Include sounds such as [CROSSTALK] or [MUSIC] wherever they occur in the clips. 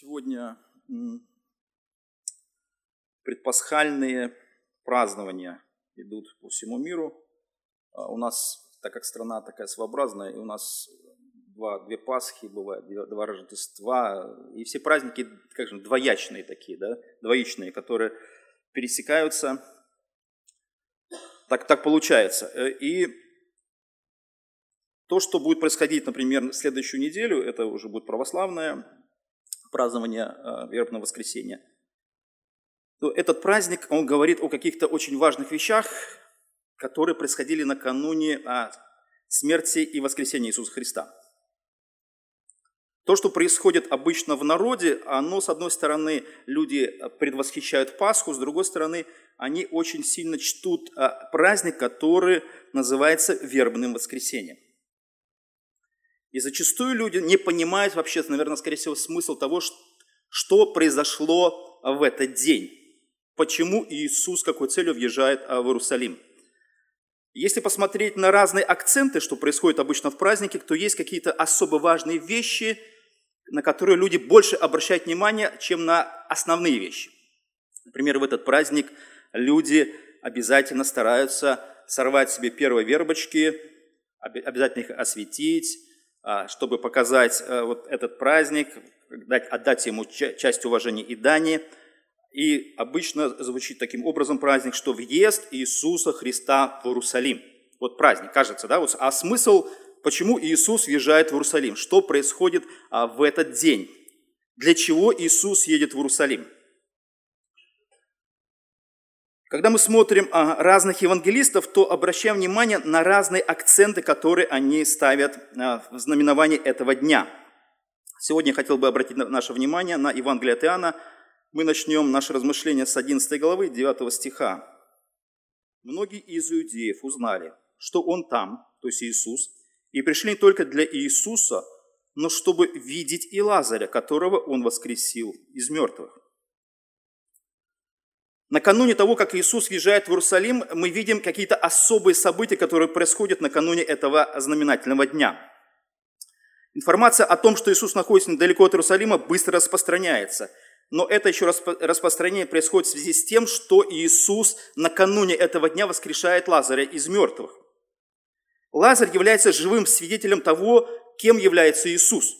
Сегодня предпасхальные празднования идут по всему миру. А у нас, так как страна такая своеобразная, и у нас два, две Пасхи бывают, два Рождества, и все праздники, как же, двоячные такие, да, двоичные, которые пересекаются. Так, так получается. И то, что будет происходить, например, следующую неделю, это уже будет православное празднование э, вербного воскресенья. То этот праздник, он говорит о каких-то очень важных вещах, которые происходили накануне а, смерти и воскресения Иисуса Христа. То, что происходит обычно в народе, оно, с одной стороны, люди предвосхищают Пасху, с другой стороны, они очень сильно чтут а, праздник, который называется вербным воскресением. И зачастую люди не понимают вообще, наверное, скорее всего, смысл того, что произошло в этот день. Почему Иисус, какой целью въезжает а, в Иерусалим. Если посмотреть на разные акценты, что происходит обычно в празднике, то есть какие-то особо важные вещи, на которые люди больше обращают внимание, чем на основные вещи. Например, в этот праздник люди обязательно стараются сорвать себе первые вербочки, обязательно их осветить, чтобы показать э, вот этот праздник, дать, отдать ему часть уважения и дани. И обычно звучит таким образом праздник, что въезд Иисуса Христа в Иерусалим. Вот праздник, кажется, да? А смысл, почему Иисус въезжает в Иерусалим? Что происходит а, в этот день? Для чего Иисус едет в Иерусалим? Когда мы смотрим а, разных евангелистов, то обращаем внимание на разные акценты, которые они ставят а, в знаменовании этого дня. Сегодня я хотел бы обратить наше внимание на Евангелие от Иоанна. Мы начнем наше размышление с 11 главы, 9 стиха. Многие из иудеев узнали, что Он там, то есть Иисус, и пришли не только для Иисуса, но чтобы видеть и Лазаря, которого Он воскресил из мертвых. Накануне того, как Иисус въезжает в Иерусалим, мы видим какие-то особые события, которые происходят накануне этого знаменательного дня. Информация о том, что Иисус находится недалеко от Иерусалима, быстро распространяется. Но это еще распространение происходит в связи с тем, что Иисус накануне этого дня воскрешает Лазаря из мертвых. Лазарь является живым свидетелем того, кем является Иисус.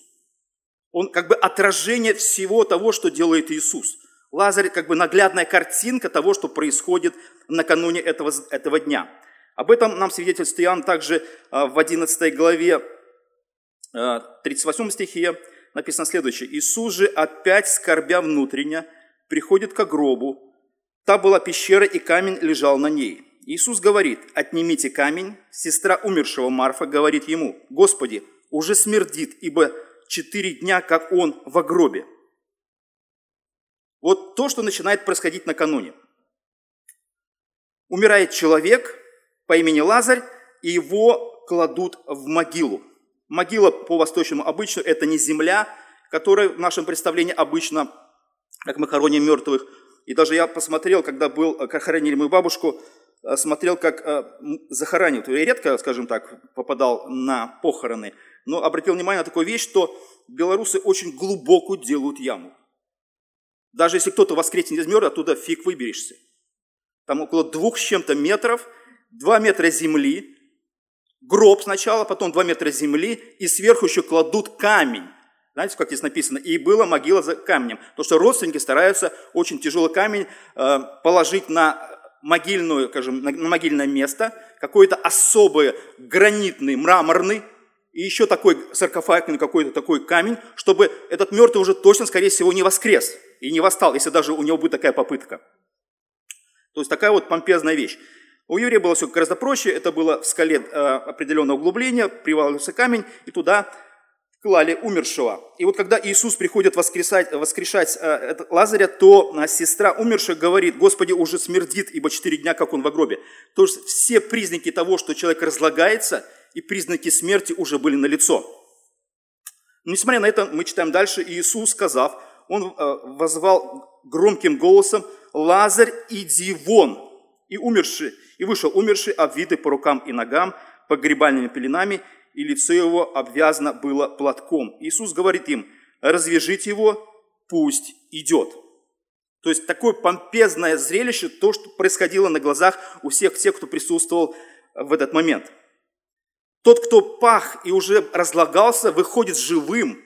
Он как бы отражение всего того, что делает Иисус – Лазарь как бы наглядная картинка того, что происходит накануне этого, этого дня. Об этом нам свидетельствует Иоанн также а, в 11 главе 38 а, стихе написано следующее. «Иисус же, опять скорбя внутренне, приходит к гробу. Та была пещера, и камень лежал на ней. Иисус говорит, отнимите камень. Сестра умершего Марфа говорит ему, Господи, уже смердит, ибо четыре дня, как он в гробе. Вот то, что начинает происходить накануне. Умирает человек по имени Лазарь, и его кладут в могилу. Могила по восточному обычаю – это не земля, которая в нашем представлении обычно, как мы хороним мертвых. И даже я посмотрел, когда был, как хоронили мою бабушку, э, смотрел, как э, захоранивают. Я редко, скажем так, попадал на похороны, но обратил внимание на такую вещь, что белорусы очень глубоко делают яму. Даже если кто-то воскреснет из мертвых, оттуда фиг выберешься. Там около двух с чем-то метров, два метра земли, гроб сначала, потом два метра земли, и сверху еще кладут камень. Знаете, как здесь написано? И была могила за камнем. Потому что родственники стараются очень тяжелый камень э, положить на могильную, скажем, на могильное место, какой-то особый гранитный, мраморный, и еще такой саркофагный какой-то такой камень, чтобы этот мертвый уже точно, скорее всего, не воскрес и не восстал, если даже у него будет такая попытка. То есть такая вот помпезная вещь. У еврея было все гораздо проще, это было в скале э, определенное углубление, привалился камень, и туда клали умершего. И вот когда Иисус приходит воскресать, воскрешать э, Лазаря, то э, сестра умершего говорит, Господи, уже смердит, ибо четыре дня, как он в гробе. То есть все признаки того, что человек разлагается, и признаки смерти уже были налицо. Но несмотря на это, мы читаем дальше, Иисус, сказав, он э, возвал громким голосом, «Лазарь, иди вон!» И умерший, и вышел умерший, обвитый по рукам и ногам, погребальными пеленами, и лицо его обвязано было платком. Иисус говорит им, развяжите его, пусть идет. То есть такое помпезное зрелище, то, что происходило на глазах у всех тех, кто присутствовал в этот момент. Тот, кто пах и уже разлагался, выходит живым.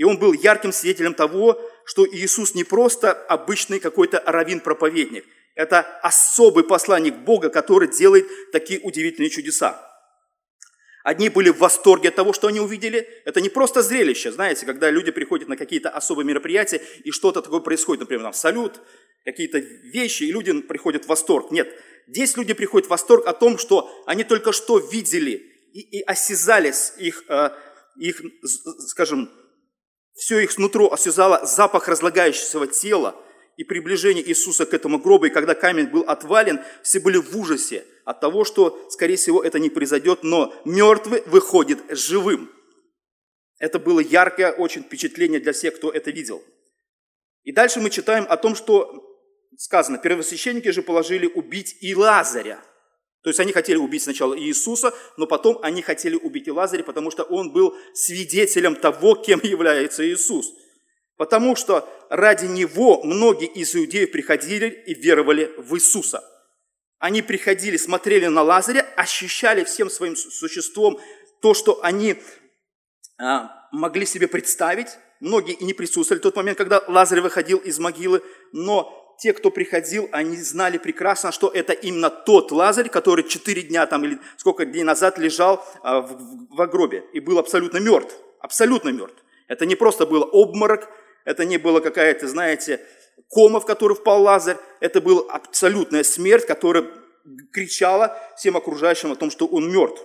И он был ярким свидетелем того, что Иисус не просто обычный какой-то раввин-проповедник. Это особый посланник Бога, который делает такие удивительные чудеса. Одни были в восторге от того, что они увидели. Это не просто зрелище, знаете, когда люди приходят на какие-то особые мероприятия, и что-то такое происходит, например, там салют, какие-то вещи, и люди приходят в восторг. Нет, здесь люди приходят в восторг о том, что они только что видели и, и осязали их, э, их, скажем, все их нутро осязало запах разлагающегося тела и приближение Иисуса к этому гробу. И когда камень был отвален, все были в ужасе от того, что, скорее всего, это не произойдет, но мертвый выходит живым. Это было яркое очень впечатление для всех, кто это видел. И дальше мы читаем о том, что сказано, первосвященники же положили убить и Лазаря. То есть они хотели убить сначала Иисуса, но потом они хотели убить и Лазаря, потому что он был свидетелем того, кем является Иисус. Потому что ради него многие из иудеев приходили и веровали в Иисуса. Они приходили, смотрели на Лазаря, ощущали всем своим существом то, что они а, могли себе представить. Многие и не присутствовали в тот момент, когда Лазарь выходил из могилы, но те, кто приходил, они знали прекрасно, что это именно тот Лазарь, который четыре дня там или сколько дней назад лежал а, в, в, гробе и был абсолютно мертв, абсолютно мертв. Это не просто был обморок, это не было какая-то, знаете, кома, в которую впал Лазарь, это была абсолютная смерть, которая кричала всем окружающим о том, что он мертв.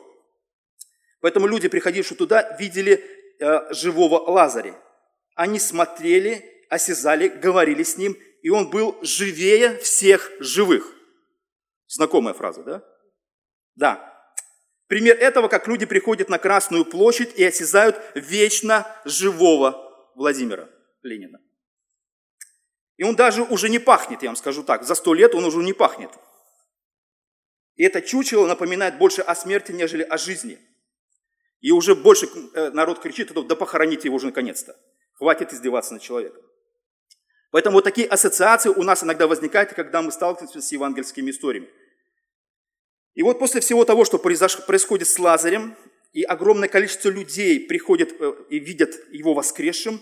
Поэтому люди, приходившие туда, видели э, живого Лазаря. Они смотрели, осязали, говорили с ним, и он был живее всех живых. Знакомая фраза, да? Да. Пример этого, как люди приходят на Красную площадь и осязают вечно живого Владимира Ленина. И он даже уже не пахнет, я вам скажу так. За сто лет он уже не пахнет. И это чучело напоминает больше о смерти, нежели о жизни. И уже больше э, народ кричит, да похороните его уже наконец-то. Хватит издеваться над человеком. Поэтому вот такие ассоциации у нас иногда возникают, когда мы сталкиваемся с евангельскими историями. И вот после всего того, что происходит с Лазарем, и огромное количество людей приходят э, и видят его воскресшим,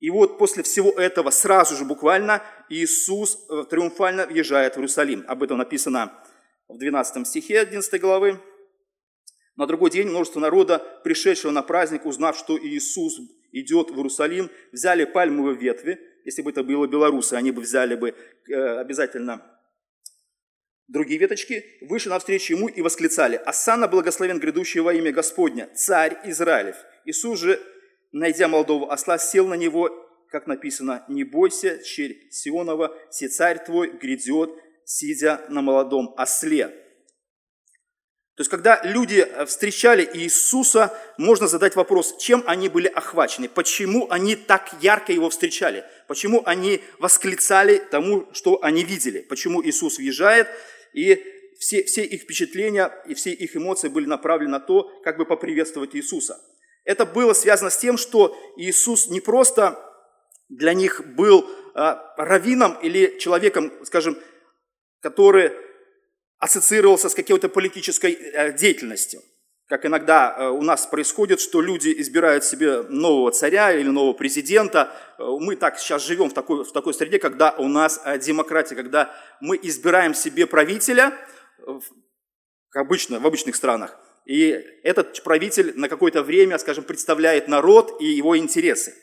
и вот после всего этого сразу же буквально Иисус э, триумфально въезжает в Иерусалим. Об этом написано в 12 стихе 11 главы. На другой день множество народа, пришедшего на праздник, узнав, что Иисус идет в Иерусалим, взяли пальмовые ветви, если бы это было белорусы, они бы взяли бы э, обязательно другие веточки, вышли навстречу ему и восклицали, «Асана благословен грядущий во имя Господня, царь Израилев». Иисус же, найдя молодого осла, сел на него, как написано, «Не бойся, черь Сионова, все царь твой грядет, сидя на молодом осле». То есть, когда люди э, встречали Иисуса, можно задать вопрос, чем они были охвачены, почему они так ярко его встречали, почему они восклицали тому, что они видели, почему Иисус въезжает, и все, все их впечатления и все их эмоции были направлены на то, как бы поприветствовать Иисуса. Это было связано с тем, что Иисус не просто для них был э, раввином или человеком, скажем, который ассоциировался с какой-то политической э, деятельностью. Как иногда э, у нас происходит, что люди избирают себе нового царя или нового президента. Э, мы так сейчас живем в такой, в такой среде, когда у нас демократия, когда мы избираем себе правителя, как обычно, в обычных странах. И этот правитель на какое-то время, скажем, представляет народ и его интересы.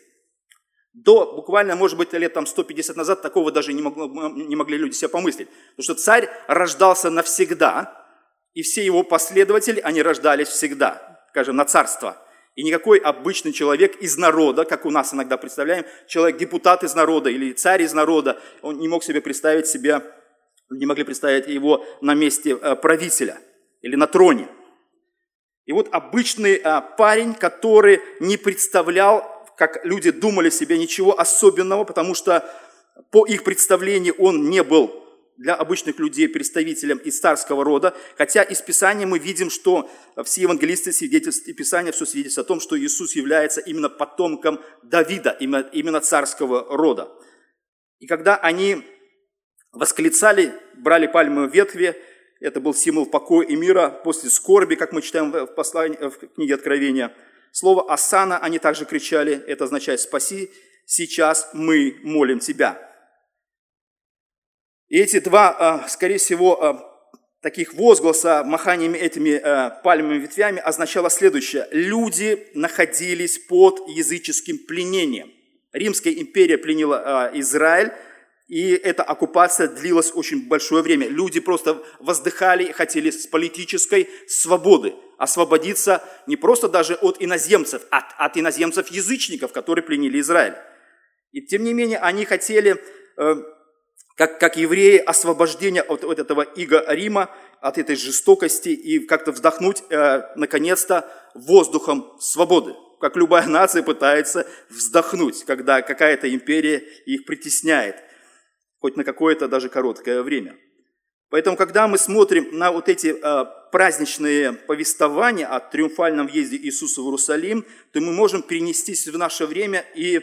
До буквально, может быть, лет там 150 назад такого даже не, могло, не могли люди себе помыслить. Потому что царь рождался навсегда, и все его последователи, они рождались всегда, скажем, на царство. И никакой обычный человек из народа, как у нас иногда представляем, человек-депутат из народа или царь из народа, он не мог себе представить себя, не могли представить его на месте э, правителя или на троне. И вот обычный э, парень, который не представлял как люди думали себе, ничего особенного, потому что по их представлению он не был для обычных людей представителем из царского рода, хотя из Писания мы видим, что все евангелисты свидетельствуют, и Писание все свидетельствует о том, что Иисус является именно потомком Давида, именно, царского рода. И когда они восклицали, брали пальмовые ветви, это был символ покоя и мира после скорби, как мы читаем в, послании, в книге Откровения. Слово «Асана» они также кричали, это означает «спаси», «сейчас мы молим Тебя». И эти два, а, скорее всего, а, таких возгласа маханиями этими а, пальмовыми ветвями означало следующее. Люди находились под языческим пленением. Римская империя пленила Израиль, и эта оккупация длилась очень большое время. Люди просто воздыхали и хотели с политической свободы освободиться не просто даже от иноземцев, а от, от иноземцев-язычников, которые пленили Израиль. И тем не менее они хотели, э, как, как евреи, освобождения от, от этого иго Рима, от этой жестокости и как-то вздохнуть, э, наконец-то, воздухом свободы как любая нация пытается вздохнуть, когда какая-то империя их притесняет хоть на какое-то даже короткое время. Поэтому, когда мы смотрим на вот эти э, праздничные повествования о триумфальном въезде Иисуса в Иерусалим, то мы можем перенестись в наше время и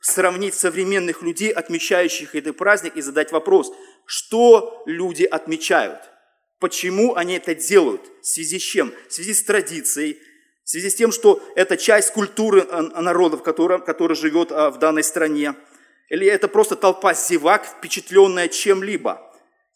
сравнить современных людей, отмечающих этот праздник, и задать вопрос, что люди отмечают, почему они это делают, в связи с чем, в связи с традицией, в связи с тем, что это часть культуры народов, который, который живет в данной стране – или это просто толпа зевак, впечатленная чем-либо?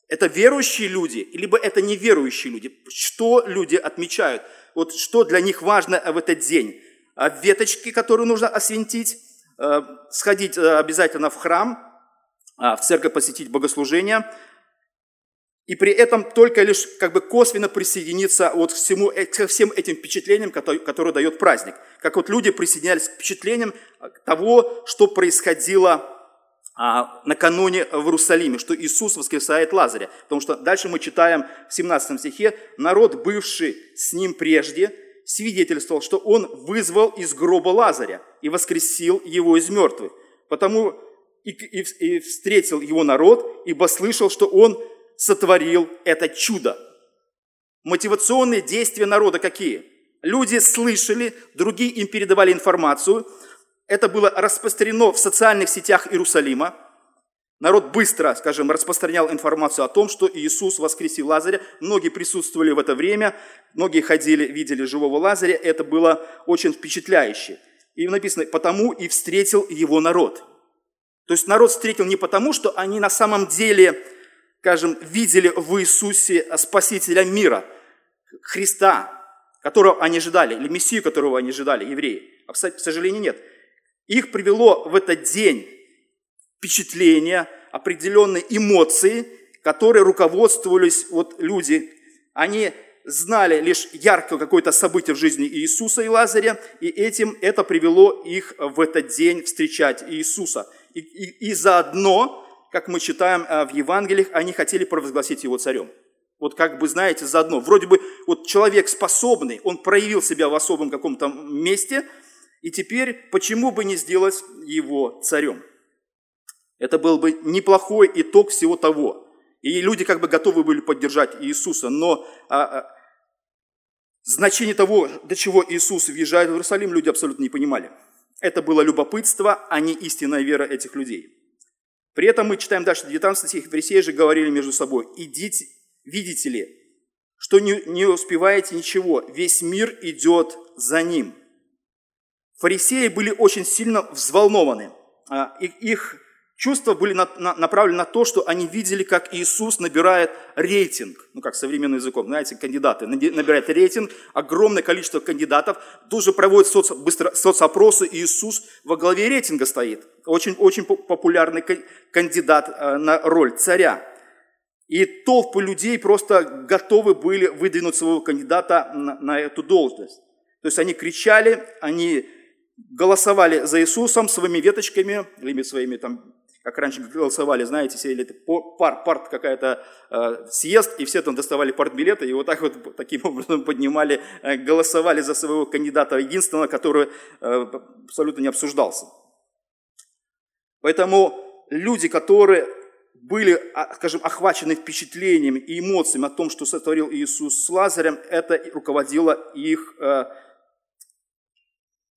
Это верующие люди, либо это неверующие люди? Что люди отмечают? Вот что для них важно в этот день? А веточки, которые нужно освентить, э, сходить э, обязательно в храм, а, в церковь посетить богослужение, и при этом только лишь как бы косвенно присоединиться вот к, всему, э, ко всем этим впечатлениям, которые, которые дает праздник. Как вот люди присоединялись к впечатлениям того, что происходило а, накануне в Иерусалиме, что Иисус воскресает Лазаря. Потому что дальше мы читаем в 17 стихе, народ, бывший с ним прежде, свидетельствовал, что он вызвал из гроба Лазаря и воскресил его из мертвых. Потому и, и, и встретил его народ, ибо слышал, что он сотворил это чудо. Мотивационные действия народа какие? Люди слышали, другие им передавали информацию – это было распространено в социальных сетях Иерусалима. Народ быстро, скажем, распространял информацию о том, что Иисус воскресил Лазаря. Многие присутствовали в это время, многие ходили, видели живого Лазаря. Это было очень впечатляюще. И написано, потому и встретил его народ. То есть народ встретил не потому, что они на самом деле, скажем, видели в Иисусе Спасителя мира, Христа, которого они ожидали, или Мессию, которого они ожидали, евреи. А, к сожалению, нет. Их привело в этот день впечатление, определенные эмоции, которые руководствовались вот люди. Они знали лишь яркое какое-то событие в жизни Иисуса и Лазаря, и этим это привело их в этот день встречать Иисуса. И, и, и заодно, как мы читаем э, в Евангелиях, они хотели провозгласить его царем. Вот как бы, знаете, заодно. Вроде бы вот человек способный, он проявил себя в особом каком-то месте – и теперь, почему бы не сделать его царем? Это был бы неплохой итог всего того. И люди как бы готовы были поддержать Иисуса, но а, а, значение того, до чего Иисус въезжает в Иерусалим, люди абсолютно не понимали. Это было любопытство, а не истинная вера этих людей. При этом мы читаем дальше 19 стих, фарисеи же говорили между собой, идите, видите ли, что не, не успеваете ничего, весь мир идет за ним – Фарисеи были очень сильно взволнованы. А, их чувства были направлены на то, что они видели, как Иисус набирает рейтинг, ну как современным языком, знаете, кандидаты, набирает рейтинг, огромное количество кандидатов, тоже проводят соц, быстро, соцопросы, и Иисус во главе рейтинга стоит. Очень, очень популярный кандидат а, на роль царя. И толпы людей просто готовы были выдвинуть своего кандидата на, на эту должность. То есть они кричали, они голосовали за Иисусом своими веточками, или своими там, как раньше голосовали, знаете, сидели пар, парт какая-то э, съезд, и все там доставали партбилеты, и вот так вот [LAUGHS] таким образом поднимали, э, голосовали за своего кандидата единственного, который э, абсолютно не обсуждался. Поэтому люди, которые были, а, скажем, охвачены впечатлением и эмоциями о том, что сотворил Иисус с Лазарем, это руководило их, э,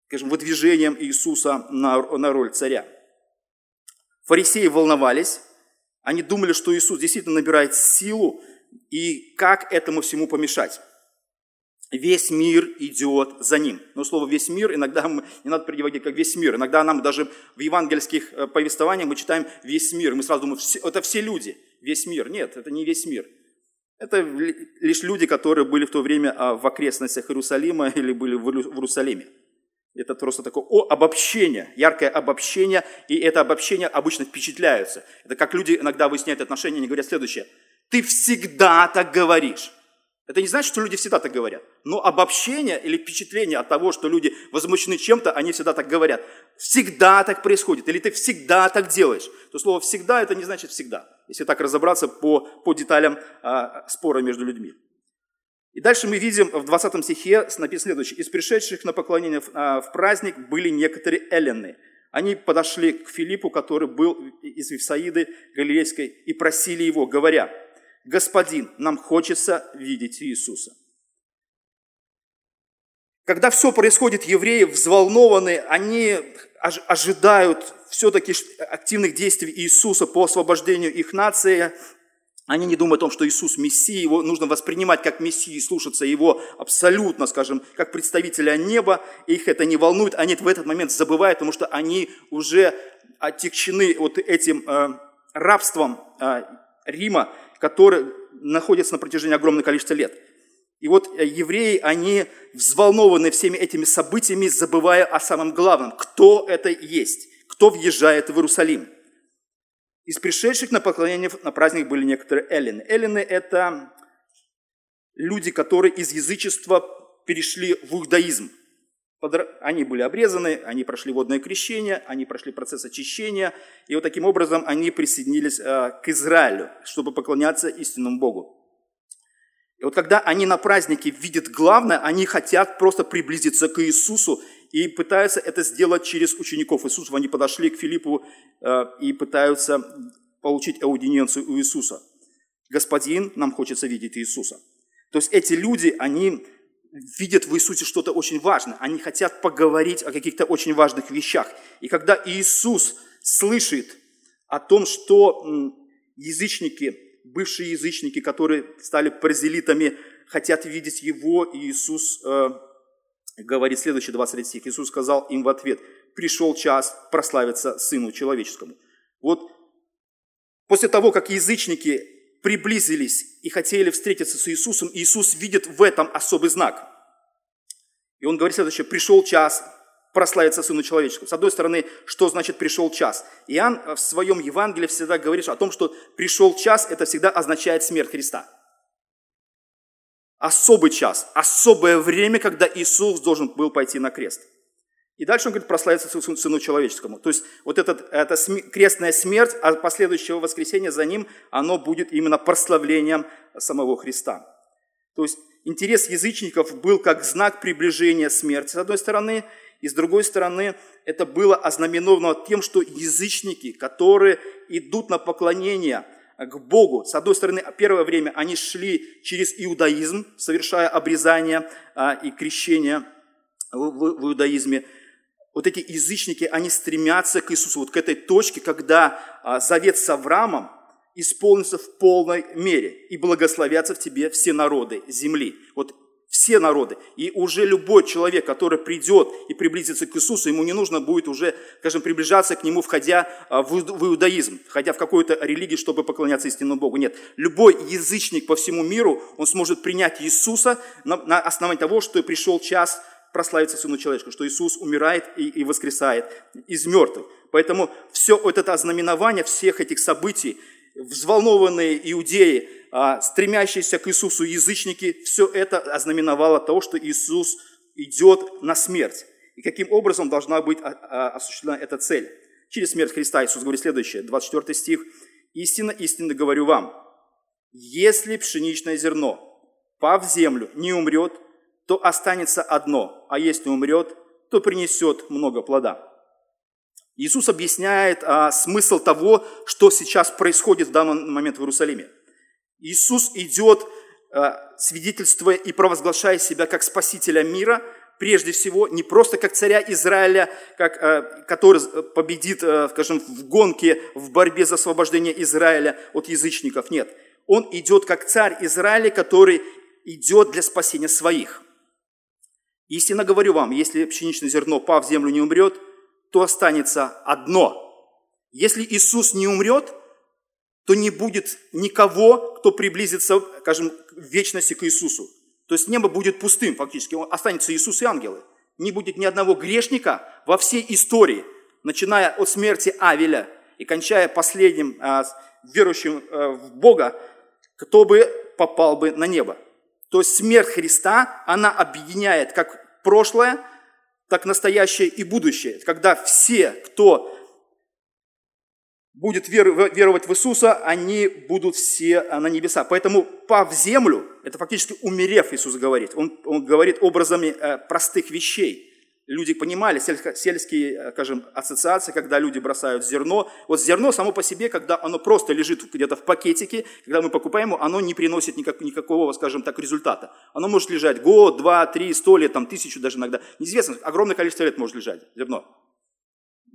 скажем, выдвижением Иисуса на, на роль царя. Фарисеи волновались, они думали, что Иисус действительно набирает силу, и как этому всему помешать. Весь мир идет за ним. Но слово «весь мир» иногда мы, не надо переводить как «весь мир». Иногда нам даже в евангельских э, повествованиях мы читаем «весь мир». Мы сразу думаем, это все люди, весь мир. Нет, это не весь мир. Это лишь люди, которые были в то время а, в окрестностях Иерусалима или были в Иерусалиме. Это просто такое о, обобщение, яркое обобщение, и это обобщение обычно впечатляются. Это как люди иногда выясняют отношения, они говорят следующее. Ты всегда так говоришь. Это не значит, что люди всегда так говорят. Но обобщение или впечатление от того, что люди возмущены чем-то, они всегда так говорят. Всегда так происходит. Или ты всегда так делаешь. То слово «всегда» это не значит «всегда». Если так разобраться по, по деталям а, спора между людьми. И дальше мы видим в 20 стихе написано следующее. «Из пришедших на поклонение в, а, в праздник были некоторые эллины. Они подошли к Филиппу, который был из Вифсаиды Галилейской, и просили его, говоря, «Господин, нам хочется видеть Иисуса». Когда все происходит, евреи взволнованы, они ожидают все-таки активных действий Иисуса по освобождению их нации. Они не думают о том, что Иисус Мессия, его нужно воспринимать как Мессию и слушаться его абсолютно, скажем, как представителя неба. Их это не волнует, они в этот момент забывают, потому что они уже отягчены вот этим э, рабством э, Рима, который находится на протяжении огромного количества лет. И вот э, евреи, они взволнованы всеми этими событиями, забывая о самом главном, кто это есть, кто въезжает в Иерусалим. Из пришедших на поклонение на праздник были некоторые эллины. Эллины – это люди, которые из язычества перешли в иудаизм. Они были обрезаны, они прошли водное крещение, они прошли процесс очищения, и вот таким образом они присоединились э, к Израилю, чтобы поклоняться истинному Богу. И вот когда они на празднике видят главное, они хотят просто приблизиться к Иисусу и пытаются это сделать через учеников Иисуса. Они подошли к Филиппу э, и пытаются получить аудиенцию у Иисуса. Господин, нам хочется видеть Иисуса. То есть эти люди, они видят в Иисусе что-то очень важное. Они хотят поговорить о каких-то очень важных вещах. И когда Иисус слышит о том, что язычники, бывшие язычники, которые стали паразелитами, хотят видеть Его, Иисус э, говорит следующий 23 стих. Иисус сказал им в ответ, пришел час прославиться Сыну Человеческому. Вот после того, как язычники приблизились и хотели встретиться с Иисусом, Иисус видит в этом особый знак. И он говорит следующее, пришел час прославиться Сыну Человеческому. С одной стороны, что значит пришел час? Иоанн в своем Евангелии всегда говорит о том, что пришел час, это всегда означает смерть Христа. Особый час, особое время, когда Иисус должен был пойти на крест – и дальше он говорит, прославится Сыну Человеческому. То есть вот этот, эта крестная смерть, а последующего воскресения за ним, оно будет именно прославлением самого Христа. То есть интерес язычников был как знак приближения смерти, с одной стороны, и с другой стороны, это было ознаменовано тем, что язычники, которые идут на поклонение к Богу, с одной стороны, первое время они шли через иудаизм, совершая обрезание а, и крещение в иудаизме, вот эти язычники, они стремятся к Иисусу, вот к этой точке, когда а, завет с Авраамом исполнится в полной мере, и благословятся в тебе все народы земли. Вот все народы. И уже любой человек, который придет и приблизится к Иисусу, ему не нужно будет уже, скажем, приближаться к нему, входя а, в иудаизм, входя в какую-то религию, чтобы поклоняться истинному Богу. Нет. Любой язычник по всему миру, он сможет принять Иисуса на, основании того, что пришел час прославиться Сыну Человеческому, что Иисус умирает и, воскресает из мертвых. Поэтому все это ознаменование всех этих событий, взволнованные иудеи, а, стремящиеся к Иисусу язычники, все это ознаменовало того, что Иисус идет на смерть. И каким образом должна быть а, а, осуществлена эта цель? Через смерть Христа Иисус говорит следующее, 24 стих. «Истинно, истинно говорю вам, если пшеничное зерно, пав в землю, не умрет, то останется одно, а если умрет, то принесет много плода. Иисус объясняет а, смысл того, что сейчас происходит в данный момент в Иерусалиме. Иисус идет, а, свидетельствуя и провозглашая себя как Спасителя мира, прежде всего, не просто как царя Израиля, как, а, который победит, а, скажем, в гонке, в борьбе за освобождение Израиля от язычников. Нет, он идет как царь Израиля, который идет для спасения своих. Истинно говорю вам, если пшеничное зерно, пав в землю, не умрет – то останется одно. Если Иисус не умрет, то не будет никого, кто приблизится, скажем, в вечности к Иисусу. То есть небо будет пустым фактически, останется Иисус и ангелы. Не будет ни одного грешника во всей истории, начиная от смерти Авеля и кончая последним а, верующим а, в Бога, кто бы попал бы на небо. То есть смерть Христа, она объединяет как прошлое, так настоящее и будущее, когда все, кто будет веровать в Иисуса, они будут все на небеса. Поэтому пав в землю, это фактически умерев, Иисус говорит. Он, он говорит образами э, простых вещей люди понимали, сельские, э, скажем, ассоциации, когда люди бросают зерно. Вот зерно само по себе, когда оно просто лежит где-то в пакетике, когда мы покупаем его, оно не приносит никак, никакого, скажем так, результата. Оно может лежать год, два, три, сто лет, там, тысячу даже иногда. Неизвестно, огромное количество лет может лежать зерно.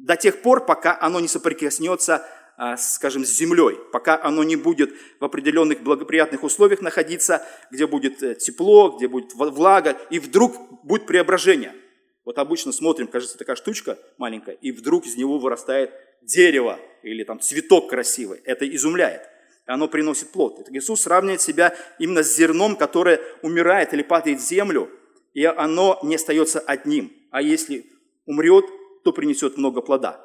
До тех пор, пока оно не соприкоснется а, скажем, с землей, пока оно не будет в определенных благоприятных условиях находиться, где будет э, тепло, где будет влага, и вдруг будет преображение – вот обычно смотрим, кажется, такая штучка маленькая, и вдруг из него вырастает дерево или там цветок красивый. Это изумляет. И оно приносит плод. Иисус сравнивает себя именно с зерном, которое умирает или падает в землю, и оно не остается одним. А если умрет, то принесет много плода.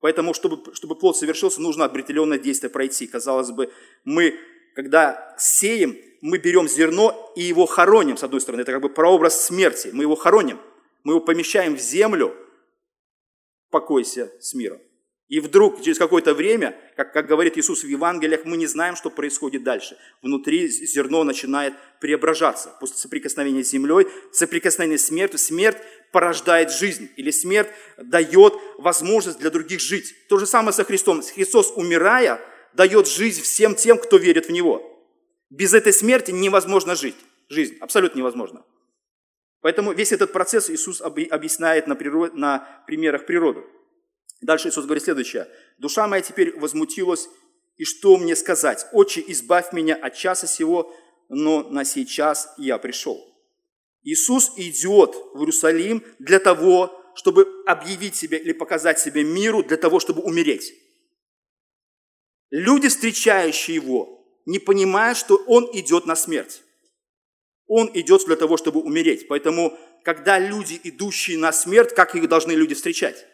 Поэтому, чтобы, чтобы плод совершился, нужно определенное действие пройти. Казалось бы, мы, когда сеем, мы берем зерно и его хороним, с одной стороны. Это как бы прообраз смерти. Мы его хороним – мы его помещаем в землю, покойся с миром. И вдруг, через какое-то время, как, как говорит Иисус в Евангелиях, мы не знаем, что происходит дальше. Внутри зерно начинает преображаться. После соприкосновения с землей, соприкосновения с смертью, смерть порождает жизнь. Или смерть дает возможность для других жить. То же самое со Христом. Христос, умирая, дает жизнь всем тем, кто верит в Него. Без этой смерти невозможно жить. Жизнь абсолютно невозможно. Поэтому весь этот процесс Иисус объясняет на, природ, на примерах природы. Дальше Иисус говорит следующее. «Душа моя теперь возмутилась, и что мне сказать? Отче, избавь меня от часа сего, но на сей час я пришел». Иисус идет в Иерусалим для того, чтобы объявить себя или показать себе миру, для того, чтобы умереть. Люди, встречающие Его, не понимают, что Он идет на смерть. Он идет для того, чтобы умереть. Поэтому, когда люди, идущие на смерть, как их должны люди встречать?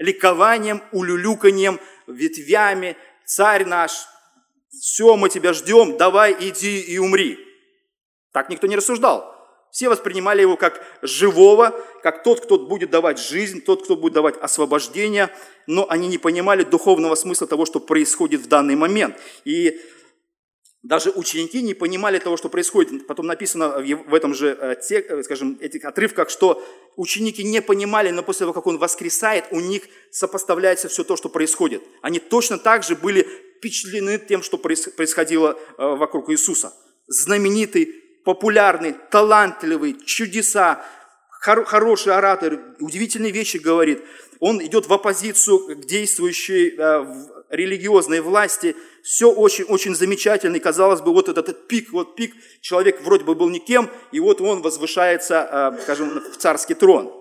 Ликованием, улюлюканьем, ветвями. Царь наш, все, мы тебя ждем, давай иди и умри. Так никто не рассуждал. Все воспринимали его как живого, как тот, кто будет давать жизнь, тот, кто будет давать освобождение, но они не понимали духовного смысла того, что происходит в данный момент. И даже ученики не понимали того, что происходит. Потом написано в этом же, э, э, скажем, этих отрывках, что ученики не понимали, но после того, как он воскресает, у них сопоставляется все то, что происходит. Они точно так же были впечатлены тем, что происходило э, вокруг Иисуса. Знаменитый, популярный, талантливый, чудеса, хороший оратор, удивительные вещи говорит. Он идет в оппозицию к действующей религиозной власти, все очень-очень замечательно, и казалось бы, вот этот пик, вот пик, человек вроде бы был никем, и вот он возвышается, а, скажем, в царский трон.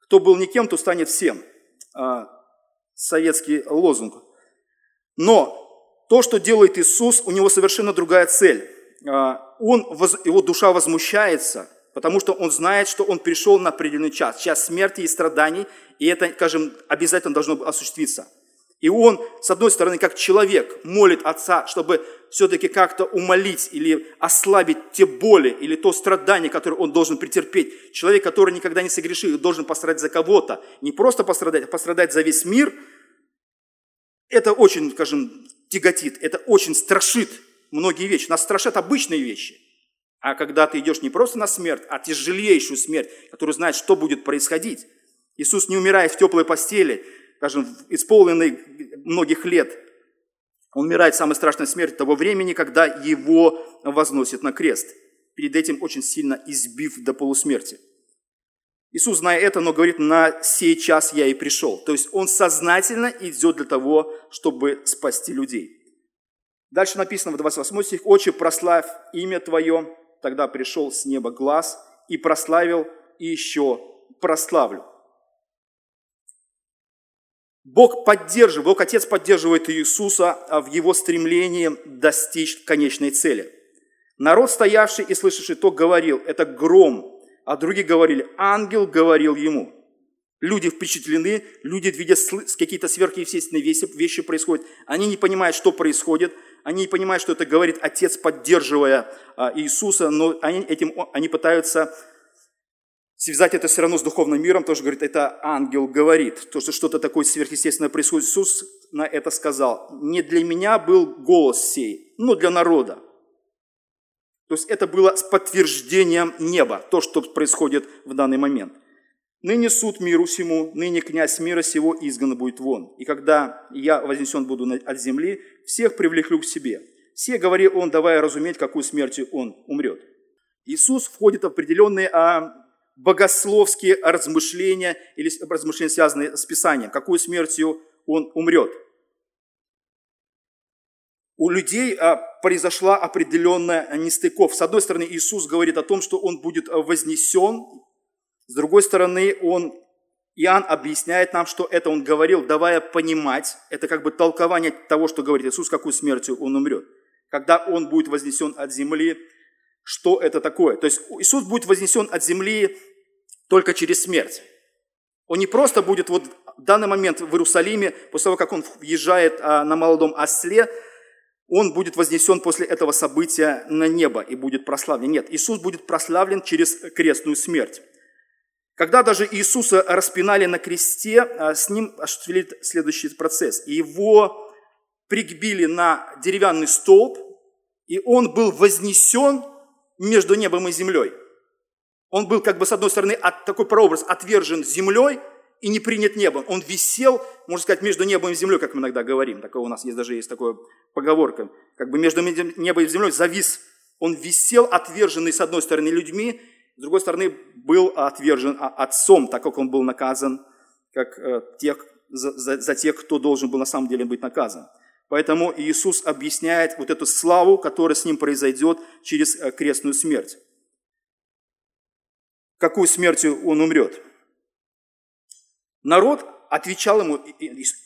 Кто был никем, то станет всем. А, советский лозунг. Но то, что делает Иисус, у него совершенно другая цель. А, он, его душа возмущается, потому что он знает, что он пришел на определенный час, час смерти и страданий, и это, скажем, обязательно должно осуществиться – и он, с одной стороны, как человек, молит Отца, чтобы все-таки как-то умолить или ослабить те боли или то страдание, которое он должен претерпеть. Человек, который никогда не согрешил, должен пострадать за кого-то. Не просто пострадать, а пострадать за весь мир. Это очень, скажем, тяготит, это очень страшит многие вещи. Нас страшат обычные вещи. А когда ты идешь не просто на смерть, а тяжелейшую смерть, которую знаешь, что будет происходить, Иисус не умирает в теплой постели, скажем, исполненный многих лет. Он умирает самой страшной смертью того времени, когда его возносят на крест, перед этим очень сильно избив до полусмерти. Иисус, зная это, но говорит, на сей час я и пришел. То есть он сознательно идет для того, чтобы спасти людей. Дальше написано в 28 стих, «Отче, прославь имя Твое, тогда пришел с неба глаз, и прославил, и еще прославлю». Бог поддерживает, Бог Отец поддерживает Иисуса а, в его стремлении достичь конечной цели. Народ, стоявший и слышавший то, говорил, это гром, а другие говорили, ангел говорил ему. Люди впечатлены, люди видят какие-то сверхъестественные вещи, происходят. Они не понимают, что происходит, они не понимают, что это говорит Отец, поддерживая а, Иисуса, но они, этим, они пытаются связать это все равно с духовным миром, тоже говорит, это ангел говорит, то, что что-то такое сверхъестественное происходит. Иисус на это сказал, не для меня был голос сей, но для народа. То есть это было с подтверждением неба, то, что происходит в данный момент. Ныне суд миру всему, ныне князь мира сего изгнан будет вон. И когда я вознесен буду от земли, всех привлеклю к себе. Все, говорил он, давая разуметь, какую смертью он умрет. Иисус входит в определенные а, богословские размышления или размышления, связанные с Писанием, какую смертью он умрет. У людей а, произошла определенная нестыков. С одной стороны, Иисус говорит о том, что он будет вознесен. С другой стороны, он, Иоанн объясняет нам, что это он говорил, давая понимать, это как бы толкование того, что говорит Иисус, какую смертью он умрет. Когда он будет вознесен от земли, что это такое? То есть Иисус будет вознесен от земли только через смерть. Он не просто будет вот в данный момент в Иерусалиме, после того, как он въезжает а, на молодом осле, он будет вознесен после этого события на небо и будет прославлен. Нет, Иисус будет прославлен через крестную смерть. Когда даже Иисуса распинали на кресте, а, с ним осуществили следующий процесс. Его пригбили на деревянный столб, и он был вознесен между небом и землей. Он был как бы с одной стороны от, такой прообраз отвержен землей и не принят небом. Он висел, можно сказать, между небом и землей, как мы иногда говорим. Такое у нас есть даже есть такая поговорка. Как бы между небом и землей завис. Он висел, отверженный с одной стороны людьми, с другой стороны был отвержен отцом, так как он был наказан как э, тех, за, за, за тех, кто должен был на самом деле быть наказан. Поэтому Иисус объясняет вот эту славу, которая с ним произойдет через э, крестную смерть какой смертью он умрет. Народ отвечал ему,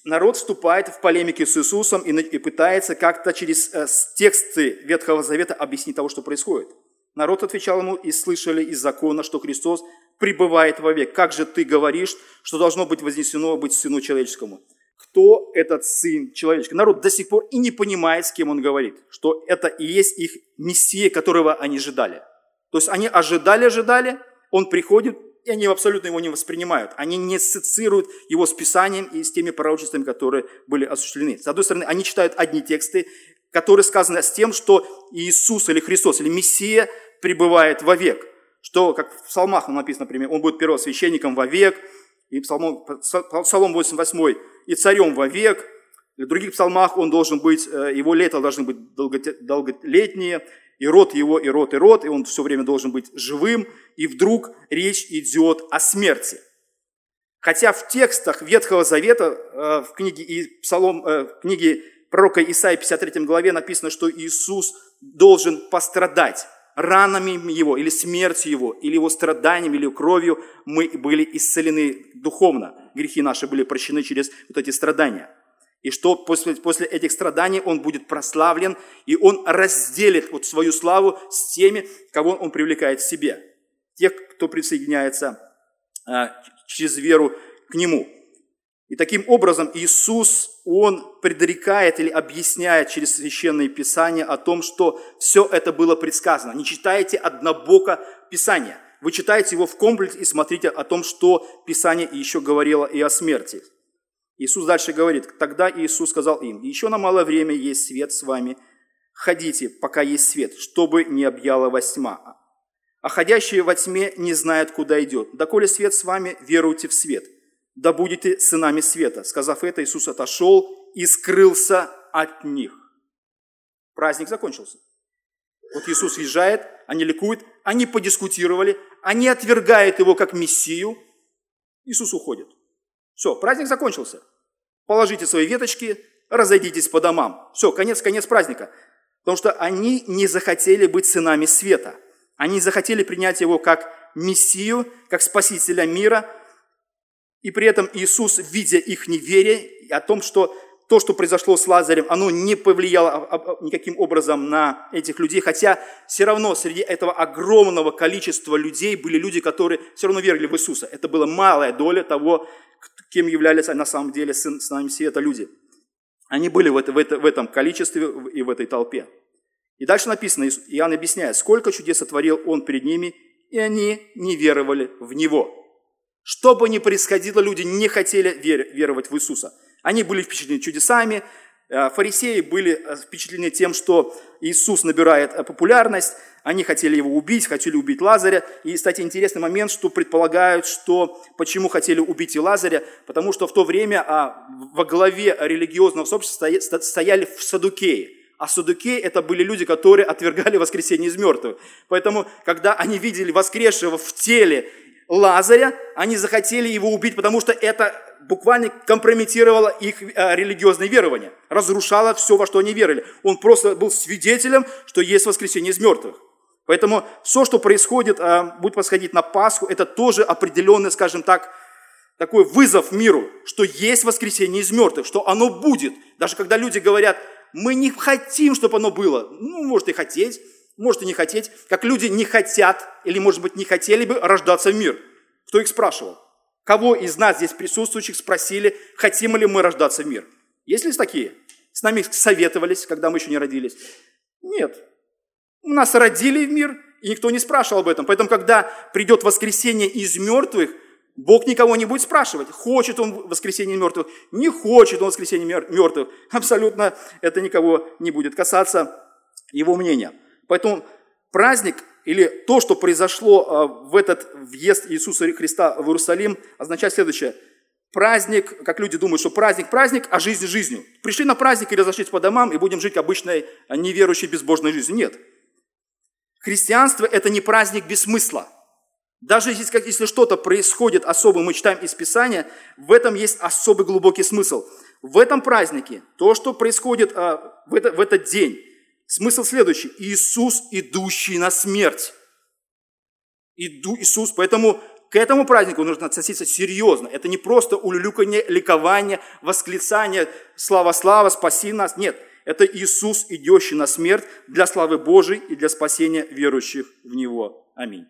народ вступает в полемики с Иисусом и пытается как-то через э, тексты Ветхого Завета объяснить того, что происходит. Народ отвечал ему и слышали из закона, что Христос пребывает вовек. Как же ты говоришь, что должно быть вознесено быть Сыну Человеческому? Кто этот Сын Человеческий? Народ до сих пор и не понимает, с кем он говорит, что это и есть их Мессия, которого они ожидали. То есть они ожидали, ожидали, он приходит, и они абсолютно его не воспринимают. Они не ассоциируют его с Писанием и с теми пророчествами, которые были осуществлены. С одной стороны, они читают одни тексты, которые сказаны с тем, что Иисус или Христос, или Мессия пребывает вовек. Что, как в псалмах написано, например, он будет первосвященником вовек, и псалом 88, и царем вовек, в других псалмах он должен быть, э, его лето должны быть долголетние, и род его, и род, и род, и он все время должен быть живым, и вдруг речь идет о смерти. Хотя в текстах Ветхого Завета, э, в книге, и Псалом, э, в книге пророка Исаии 53 главе написано, что Иисус должен пострадать ранами Его, или смертью Его, или Его страданием, или кровью мы были исцелены духовно. Грехи наши были прощены через вот эти страдания – и что после, после этих страданий он будет прославлен, и он разделит вот свою славу с теми, кого он привлекает к себе. Тех, кто присоединяется а, через веру к нему. И таким образом Иисус, Он предрекает или объясняет через Священное Писание о том, что все это было предсказано. Не читайте однобоко Писание. Вы читаете его в комплексе и смотрите о том, что Писание еще говорило и о смерти. Иисус дальше говорит, тогда Иисус сказал им, еще на малое время есть свет с вами, ходите, пока есть свет, чтобы не объяла во А ходящий во тьме не знает, куда идет. Доколе свет с вами, веруйте в свет, да будете сынами света». Сказав это, Иисус отошел и скрылся от них. Праздник закончился. Вот Иисус въезжает, они ликуют, они подискутировали, они отвергают его как Мессию. Иисус уходит. Все, праздник закончился. Положите свои веточки, разойдитесь по домам. Все, конец, конец праздника. Потому что они не захотели быть сынами света. Они захотели принять его как Мессию, как Спасителя мира. И при этом Иисус, видя их неверие, о том, что то, что произошло с Лазарем, оно не повлияло никаким образом на этих людей, хотя все равно среди этого огромного количества людей были люди, которые все равно верили в Иисуса. Это была малая доля того, кем являлись на самом деле с нами все это люди. Они были в, это, в, это, в этом количестве и в этой толпе. И дальше написано, Иоанн объясняет, сколько чудес сотворил Он перед ними, и они не веровали в Него. Что бы ни происходило, люди не хотели веровать в Иисуса. Они были впечатлены чудесами, э, фарисеи были э, впечатлены тем, что Иисус набирает э, популярность, они хотели его убить, хотели убить Лазаря. И, кстати, интересный момент, что предполагают, что почему хотели убить и Лазаря, потому что в то время а, во главе религиозного сообщества стояли в Садукеи. А Садукеи это были люди, которые отвергали воскресение из мертвых. Поэтому, когда они видели воскресшего в теле Лазаря, они захотели его убить, потому что это буквально компрометировало их э, религиозное верование, разрушало все, во что они верили. Он просто был свидетелем, что есть воскресение из мертвых. Поэтому все, что происходит, э, будет происходить на Пасху, это тоже определенный, скажем так, такой вызов миру, что есть воскресение из мертвых, что оно будет. Даже когда люди говорят, мы не хотим, чтобы оно было. Ну, может и хотеть, может и не хотеть. Как люди не хотят, или, может быть, не хотели бы рождаться в мир. Кто их спрашивал? Кого из нас здесь присутствующих спросили, хотим ли мы рождаться в мир? Есть ли такие? С нами советовались, когда мы еще не родились? Нет. Нас родили в мир, и никто не спрашивал об этом. Поэтому, когда придет воскресение из мертвых, Бог никого не будет спрашивать, хочет он воскресение мертвых, не хочет он воскресение мертвых. [LAUGHS] Абсолютно это никого не будет касаться его мнения. Поэтому праздник или то, что произошло а, в этот въезд Иисуса Христа в Иерусалим, означает следующее. Праздник, как люди думают, что праздник – праздник, а жизнь – жизнью. Пришли на праздник и разошлись по домам, и будем жить обычной а, неверующей, безбожной жизнью. Нет. Христианство – это не праздник без смысла. Даже если, если что-то происходит особое, мы читаем из Писания, в этом есть особый глубокий смысл. В этом празднике, то, что происходит а, в, это, в этот день, Смысл следующий. Иисус, идущий на смерть. Иду Иисус, поэтому к этому празднику нужно относиться серьезно. Это не просто улюлюканье, ликование, восклицание, слава, слава, спаси нас. Нет, это Иисус, идущий на смерть для славы Божией и для спасения верующих в Него. Аминь.